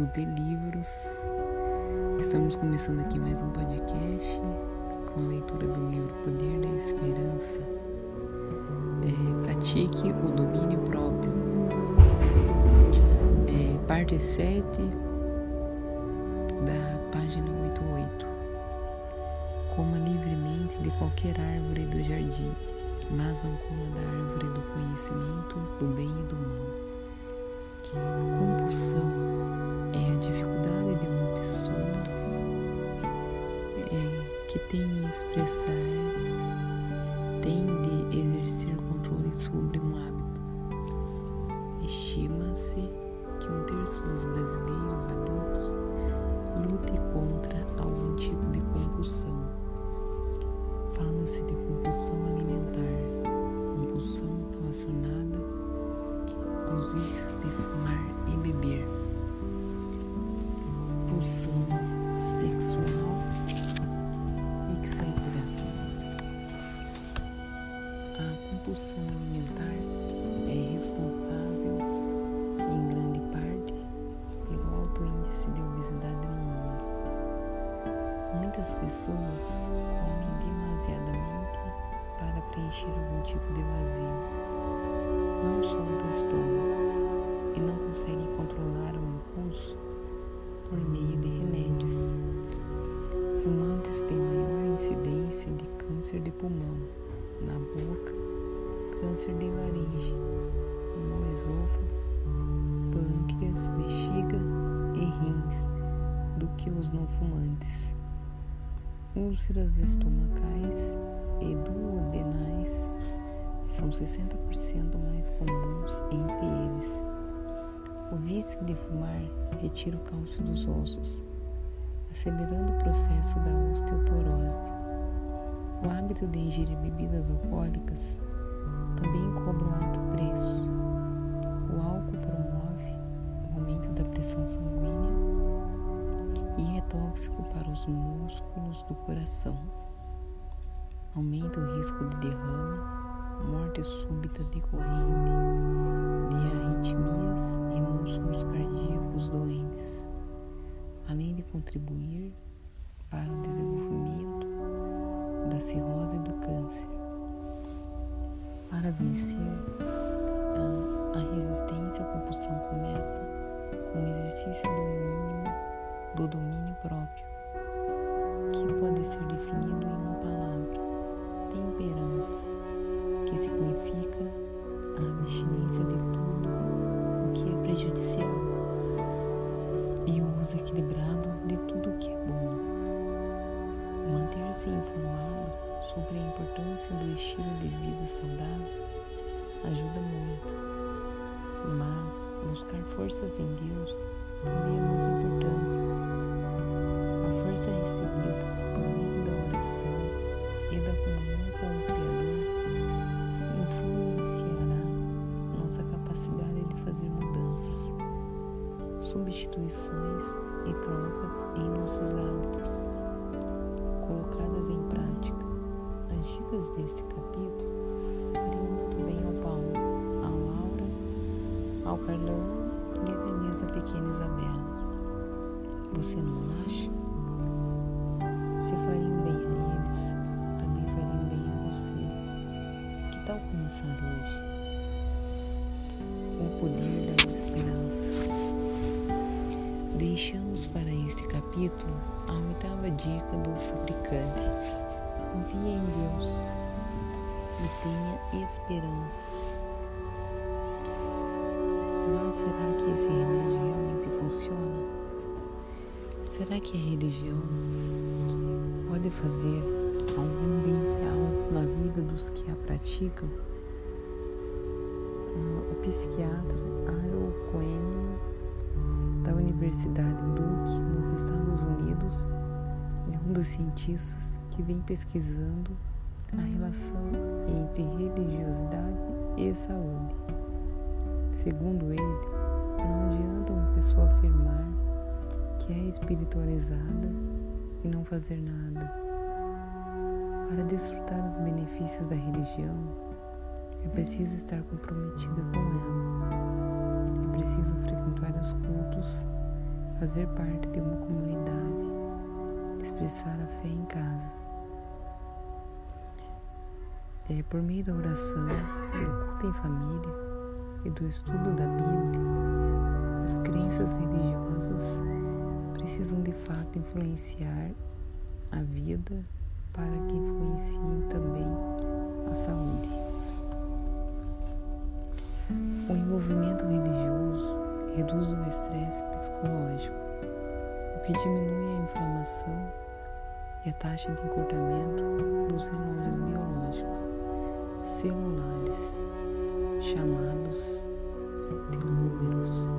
do Delivros. Estamos começando aqui mais um podcast com a leitura do livro Poder da Esperança. É, pratique o domínio próprio. É, parte 7 da página 88. Coma livremente de qualquer árvore do jardim, mas não coma da árvore do conhecimento do bem e do mal. Compulsão expressar, por meio de remédios. Fumantes têm maior incidência de câncer de pulmão, na boca, câncer de laringe, no esôfago, pâncreas, bexiga e rins do que os não fumantes. Úlceras estomacais e duodenais são 60% mais comuns entre eles. O vício de fumar retira o cálcio dos ossos, acelerando o processo da osteoporose. O hábito de ingerir bebidas alcoólicas também cobra um alto preço. O álcool promove o aumento da pressão sanguínea e é tóxico para os músculos do coração. Aumenta o risco de derrame, morte súbita decorrente de arritmias e músculos cardíacos doentes, além de contribuir para o desenvolvimento da cirrose do câncer. Para vencer a, a resistência à compulsão começa com o exercício do mínimo do domínio próprio, que pode ser definido em uma palavra: temperança, que significa a abstinência de tudo o que é prejudicial e o uso equilibrado de tudo o que é bom. Manter-se informado sobre a importância do estilo de vida saudável ajuda muito, mas buscar forças em Deus também é muito importante. A força recebida por meio da oração e da comunhão com o Criador substituições e trocas em nossos hábitos, colocadas em prática. As dicas desse capítulo fariam muito bem ao Paulo, à Laura, ao Carlão e até mesmo a pequena Isabela. Você não acha? Se fariam bem a eles, também fariam bem a você. Que tal começar hoje? O poder da. Deixamos para este capítulo a oitava dica do fabricante. Confie em Deus e tenha esperança. Mas será que esse remédio realmente funciona? Será que a religião pode fazer algum bem real na vida dos que a praticam? O psiquiatra Harold Cohen, Universidade Duke, nos Estados Unidos, é um dos cientistas que vem pesquisando a relação entre religiosidade e saúde. Segundo ele, não adianta uma pessoa afirmar que é espiritualizada e não fazer nada. Para desfrutar os benefícios da religião, é preciso estar comprometida com ela. Preciso frequentar os cultos, fazer parte de uma comunidade, expressar a fé em casa. É por meio da oração, do culto em família e do estudo da Bíblia, as crenças religiosas precisam de fato influenciar a vida para que influenciem também a saúde. O envolvimento religioso reduz o estresse psicológico, o que diminui a inflamação e a taxa de encurtamento dos relógios biológicos celulares, chamados telômeros,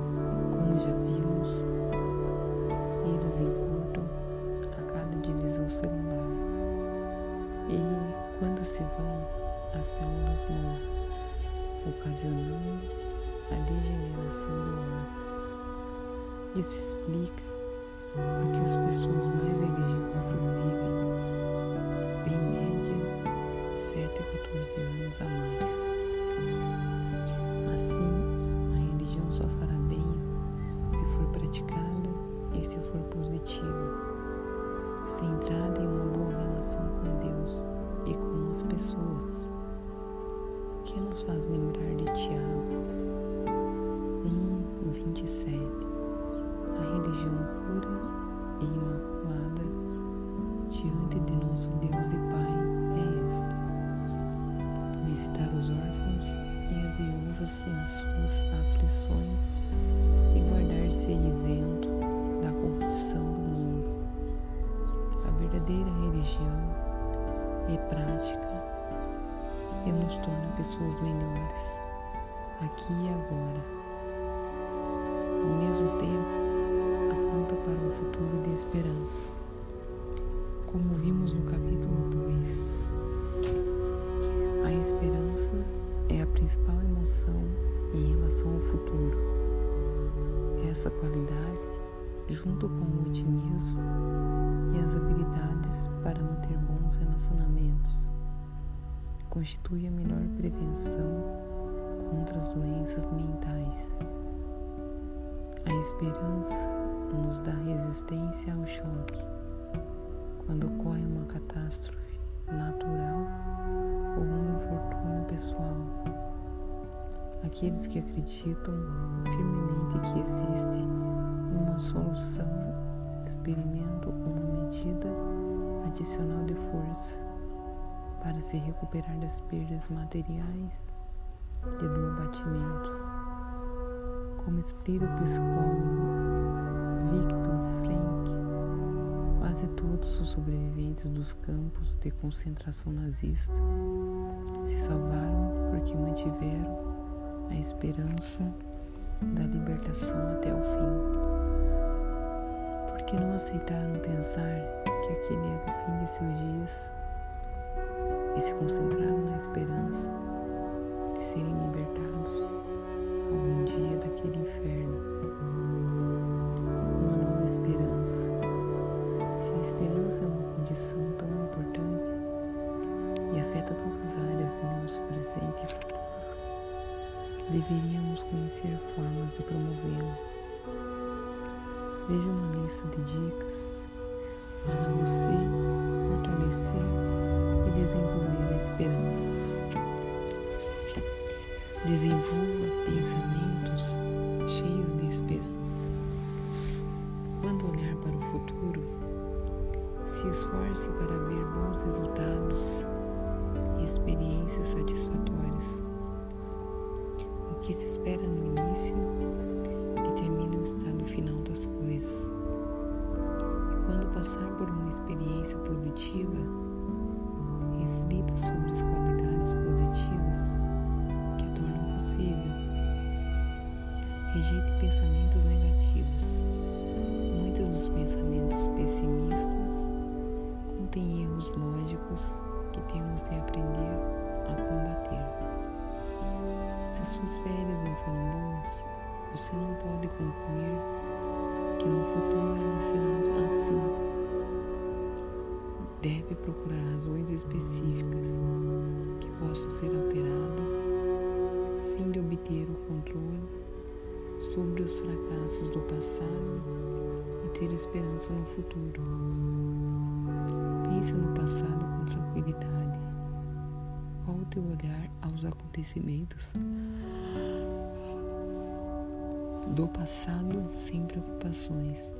diante de nosso Deus e Pai é esta: visitar os órfãos e as viúvas nas suas aflições e guardar-se isento da corrupção do mundo. A verdadeira religião é prática e nos torna pessoas melhores, aqui e agora ao mesmo tempo, aponta para um futuro de esperança. Como vimos no capítulo 2, a esperança é a principal emoção em relação ao futuro. Essa qualidade, junto com o otimismo e as habilidades para manter bons relacionamentos, constitui a melhor prevenção contra as doenças mentais. A esperança nos dá resistência ao choque. Quando ocorre uma catástrofe natural ou um infortúnio pessoal, aqueles que acreditam firmemente que existe uma solução experimentam uma medida adicional de força para se recuperar das perdas materiais e do abatimento. Como explica o psicólogo todos os sobreviventes dos campos de concentração nazista se salvaram porque mantiveram a esperança da libertação até o fim. Porque não aceitaram pensar que aquele era o fim de seus dias e se concentraram na esperança de serem libertados algum dia daquele inferno. Condição tão importante e afeta tantas áreas do nosso presente e futuro, deveríamos conhecer formas de promovê-la. Veja uma lista de dicas para você fortalecer e desenvolver a esperança. Desenvolva pensamentos se esforce para ver bons resultados e experiências satisfatórias. O que se espera no início determina o estado final das coisas. E quando passar por uma experiência positiva, reflita sobre as qualidades positivas possível. Rejeite pensamentos negativos. Muitos dos pensamentos pessimistas contêm erros lógicos que temos de aprender a combater. Se suas férias não foram boas, você não pode concluir que no futuro elas serão assim. Deve procurar razões específicas que possam ser alteradas fim de obter o controle sobre os fracassos do passado e ter esperança no futuro. Pense no passado com tranquilidade. Volte o olhar aos acontecimentos do passado sem preocupações.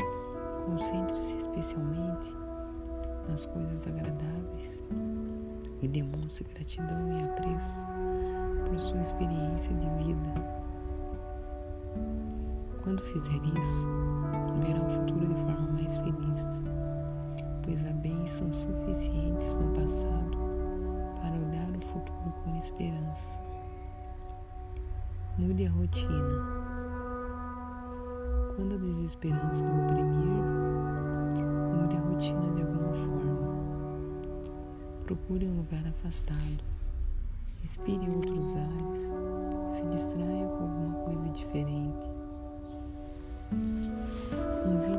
Concentre-se especialmente nas coisas agradáveis e demonstre gratidão e apreço por sua experiência de vida. Quando fizer isso, verá o futuro de forma mais feliz, bênçãos suficientes no passado para olhar o futuro com esperança. Mude a rotina. Quando a desesperança o oprimir, mude a rotina de alguma forma. Procure um lugar afastado. Respire outros ares. Se distraia com alguma coisa diferente. Convide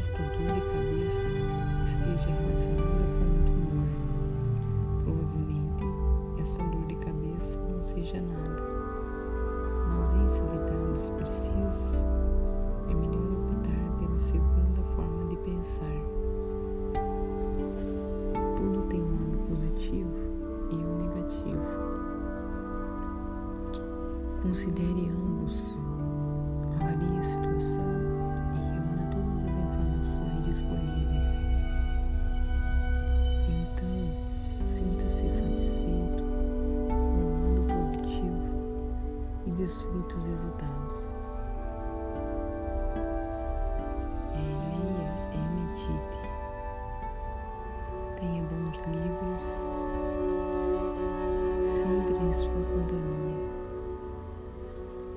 esta dor de cabeça esteja relacionada com um tumor. Provavelmente, essa dor de cabeça não seja nada. Na ausência de dados precisos, é melhor optar pela segunda forma de pensar. Tudo tem um lado positivo e um negativo. Considere ambos, em sua companhia.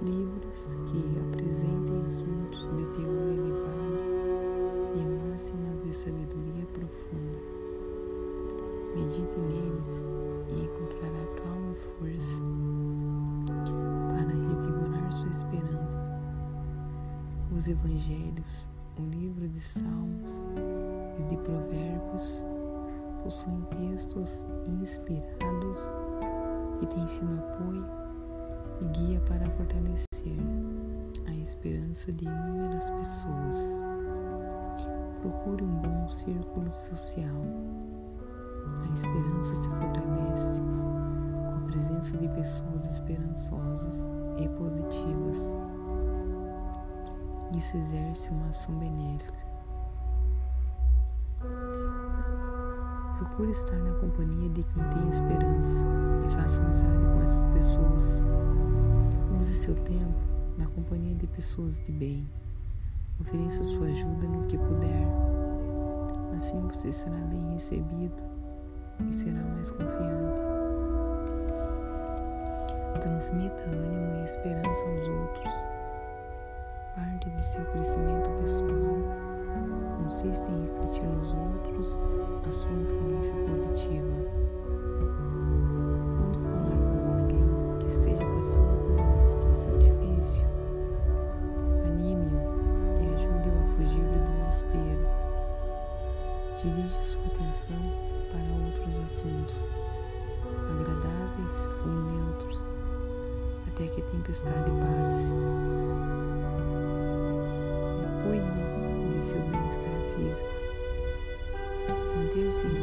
Livros que apresentem assuntos de teor elevado e máximas de sabedoria profunda. Medite neles e encontrará calma e força para revigorar sua esperança. Os Evangelhos, o livro de Salmos e de Provérbios possuem textos inspirados que têm sido apoio e guia para fortalecer a esperança de inúmeras pessoas. Procure um bom círculo social. A esperança se fortalece com a presença de pessoas esperançosas e positivas. Isso exerce uma ação benéfica. Procure estar na companhia de quem tem esperança e faça amizade com essas pessoas. Use seu tempo na companhia de pessoas de bem. Ofereça sua ajuda no que puder. Assim você será bem recebido e será mais confiante. Transmita ânimo e esperança aos outros. Parte de seu crescimento pessoal consiste em refletir nos outros a sua influência positiva. Quando falar com alguém que esteja passando por uma situação difícil, anime-o e ajude-o a fugir do desespero. Dirige sua atenção para outros assuntos, agradáveis ou neutros, até que a tempestade passe. Cuide de seu bem-estar físico. Manter-se em forma,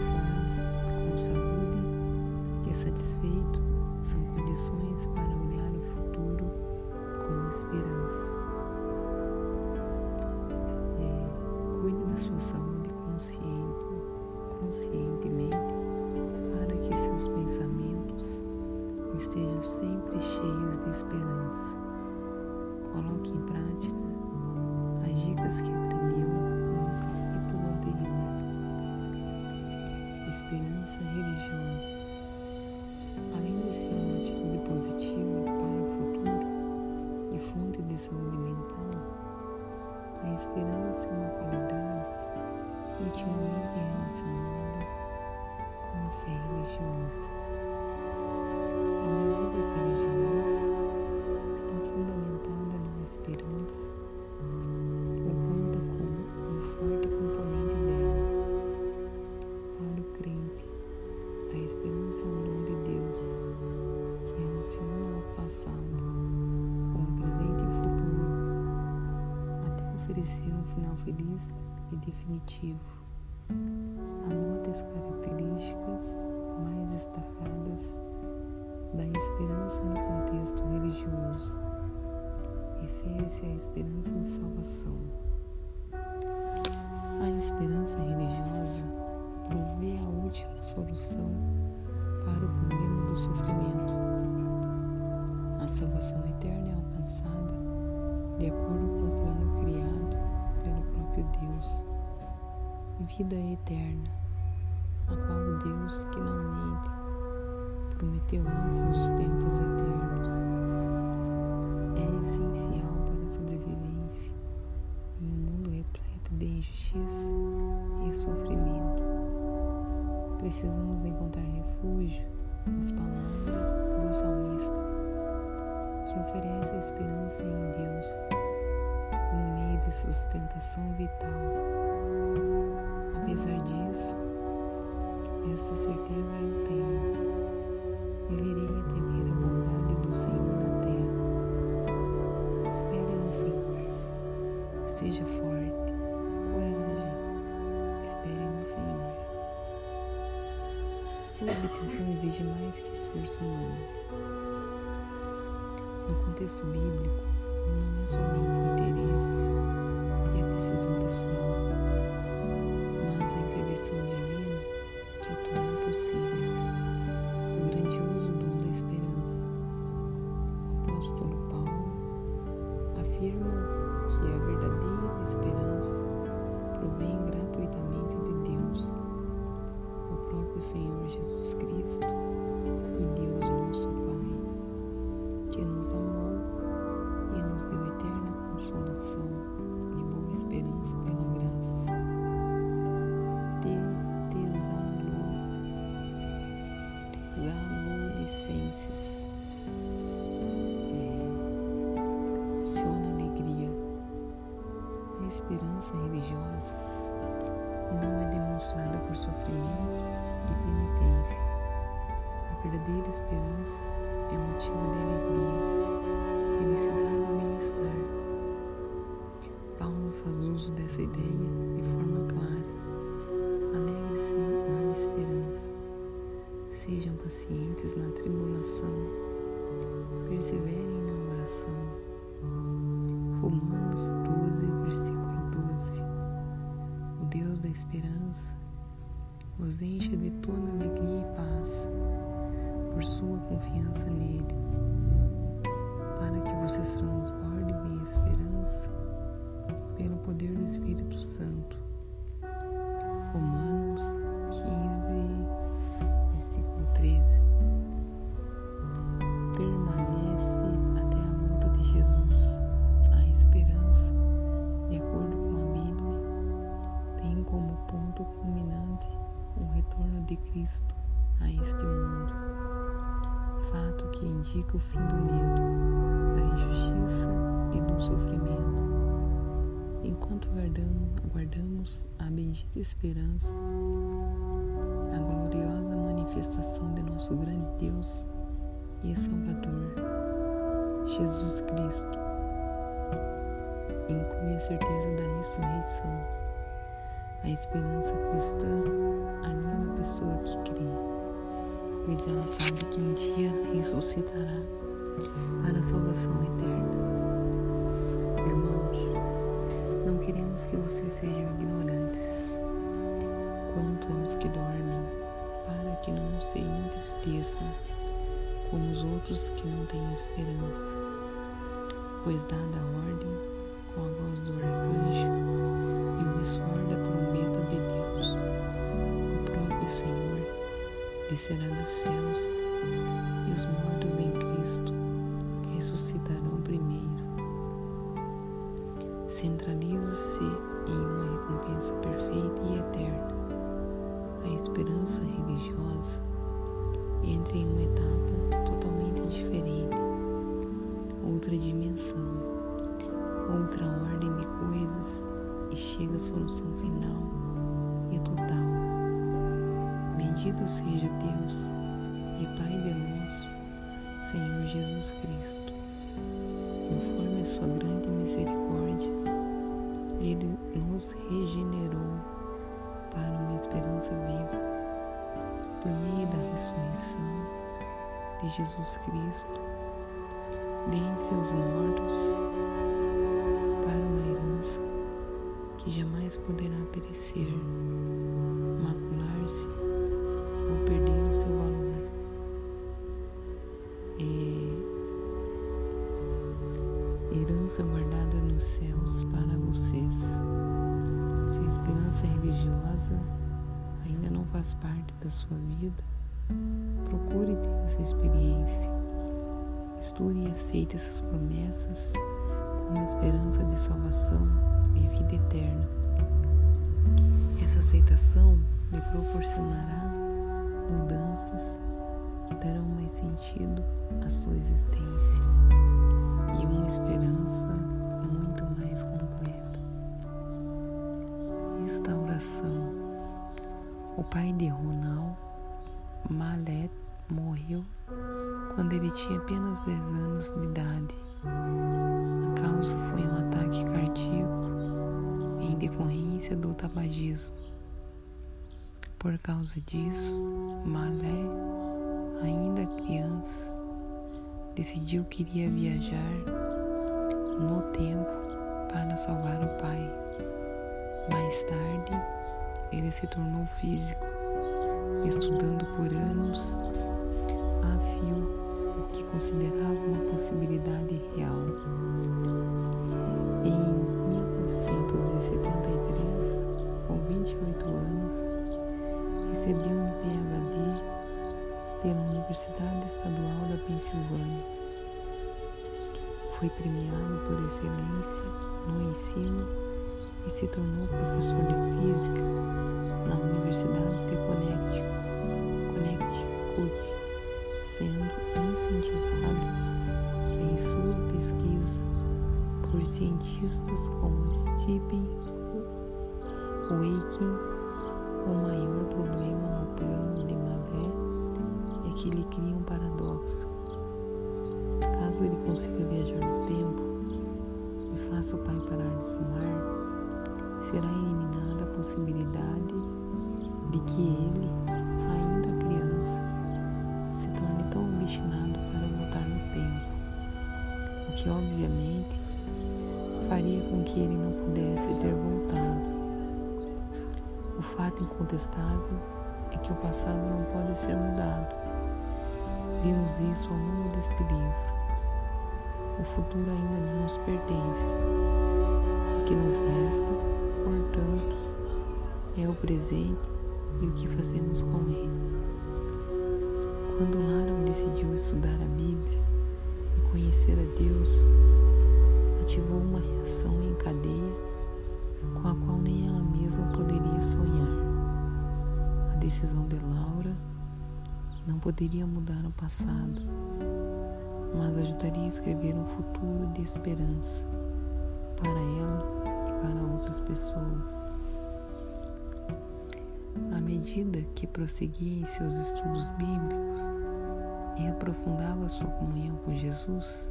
essa certeza eu tenho. Viverei a temer a bondade do Senhor na terra. Espere no Senhor. Seja forte. Coragem. Espere no Senhor. Sua obtenção exige mais que esforço humano. No contexto bíblico, não é somente o interesse esperança esperança os encha de toda alegria e paz por sua confiança nele, para que vocês transbordem de esperança pelo poder do Espírito Santo. Romanos 15, esperança, a gloriosa manifestação de nosso grande Deus e Salvador, Jesus Cristo, inclui a certeza da ressurreição. A esperança cristã anima a pessoa que crê, pois ela sabe que um dia ressuscitará para a salvação eterna. Irmãos, não queremos que vocês sejam ignorantes aos que dormem, para que não se entristeçam como os outros que não têm esperança, pois dada a ordem com a voz do arcanjo e o ressoar da trombeta de Deus, o próprio Senhor descerá dos céus e os mortos em Cristo ressuscitarão primeiro. Centraliza-se em uma recompensa perfeita e eterna. A esperança religiosa entra em uma etapa totalmente diferente, outra dimensão, outra ordem de coisas e chega à solução final e total. Bendito seja Deus e Pai de nosso Senhor Jesus Cristo, conforme a sua grande misericórdia, Ele nos regenerou para uma esperança viva, por meio da ressurreição de Jesus Cristo, dentre os mortos, faz parte da sua vida, procure ter essa experiência. Estude e aceite essas promessas como esperança de salvação e vida eterna. Essa aceitação lhe proporcionará mudanças que darão mais sentido à sua existência e uma esperança pai de Ronald, Malet, morreu quando ele tinha apenas 10 anos de idade. A causa foi um ataque cardíaco em decorrência do tabagismo. Por causa disso, Malé, ainda criança, decidiu que iria viajar no tempo para salvar o pai. Mais tarde, ele se tornou físico, estudando por anos a fio o que considerava uma possibilidade real. Em 1973, com 28 anos, recebeu um PhD pela Universidade Estadual da Pensilvânia. Foi premiado por excelência no ensino e se tornou professor de física Universidade de Connecticut, sendo incentivado em sua pesquisa por cientistas como Stephen Hawking o maior problema no plano de Mavé é que ele cria um paradoxo. Caso ele consiga viajar no tempo e faça o pai parar de fumar, será eliminada a possibilidade de que ele, ainda criança, se torne tão obstinado para voltar no tempo, o que obviamente faria com que ele não pudesse ter voltado. O fato incontestável é que o passado não pode ser mudado. Vimos isso ao longo deste livro. O futuro ainda não nos pertence. O que nos resta, portanto, é o presente e o que fazemos com ele. Quando Lara decidiu estudar a Bíblia e conhecer a Deus, ativou uma reação em cadeia com a qual nem ela mesma poderia sonhar. A decisão de Laura não poderia mudar o passado, mas ajudaria a escrever um futuro de esperança para ela e para outras pessoas. À medida que prosseguia em seus estudos bíblicos e aprofundava sua comunhão com Jesus,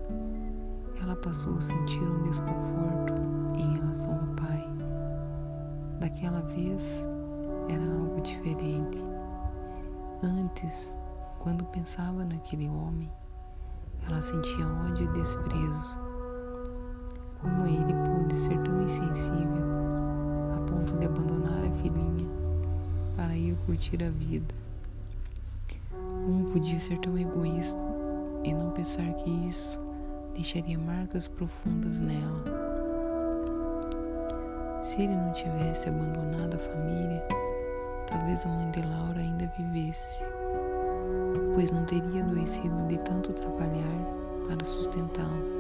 ela passou a sentir um desconforto em relação ao Pai. Daquela vez era algo diferente. Antes, quando pensava naquele homem, ela sentia ódio e desprezo. Como ele pôde ser tão insensível a ponto de abandonar a filhinha para ir curtir a vida? Como podia ser tão egoísta e não pensar que isso deixaria marcas profundas nela? Se ele não tivesse abandonado a família, talvez a mãe de Laura ainda vivesse. pois não teria adoecido de tanto trabalhar para sustentá-lo.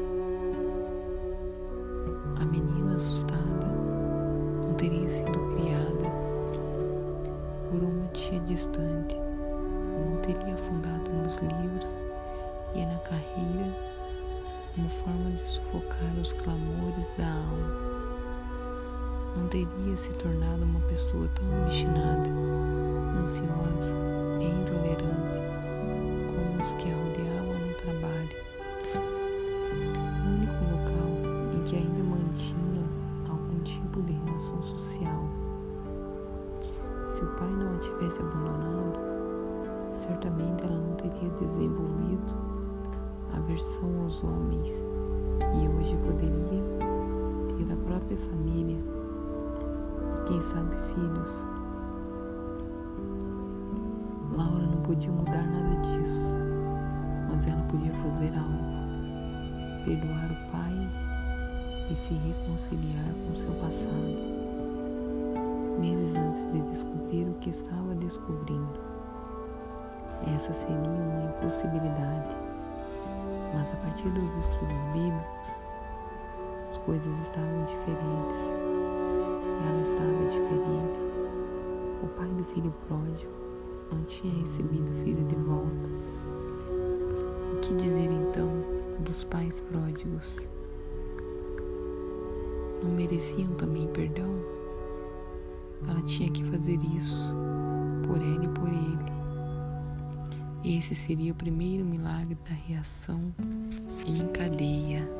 Não teria fundado nos livros e na carreira como forma de sufocar os clamores da alma. Não teria se tornado uma pessoa tão obstinada, ansiosa e intolerante como os que a rodeavam perdoar o pai e se reconciliar com seu passado. Meses antes de descobrir o que estava descobrindo. Essa seria uma impossibilidade, mas a partir dos estudos bíblicos, as coisas estavam diferentes. Ela estava diferente. O pai do filho pródigo não tinha recebido o filho de volta. O que dizer então dos pais pródigos? Não mereciam também perdão? Ela tinha que fazer isso por ela e por ele. Esse seria o primeiro milagre da reação em cadeia.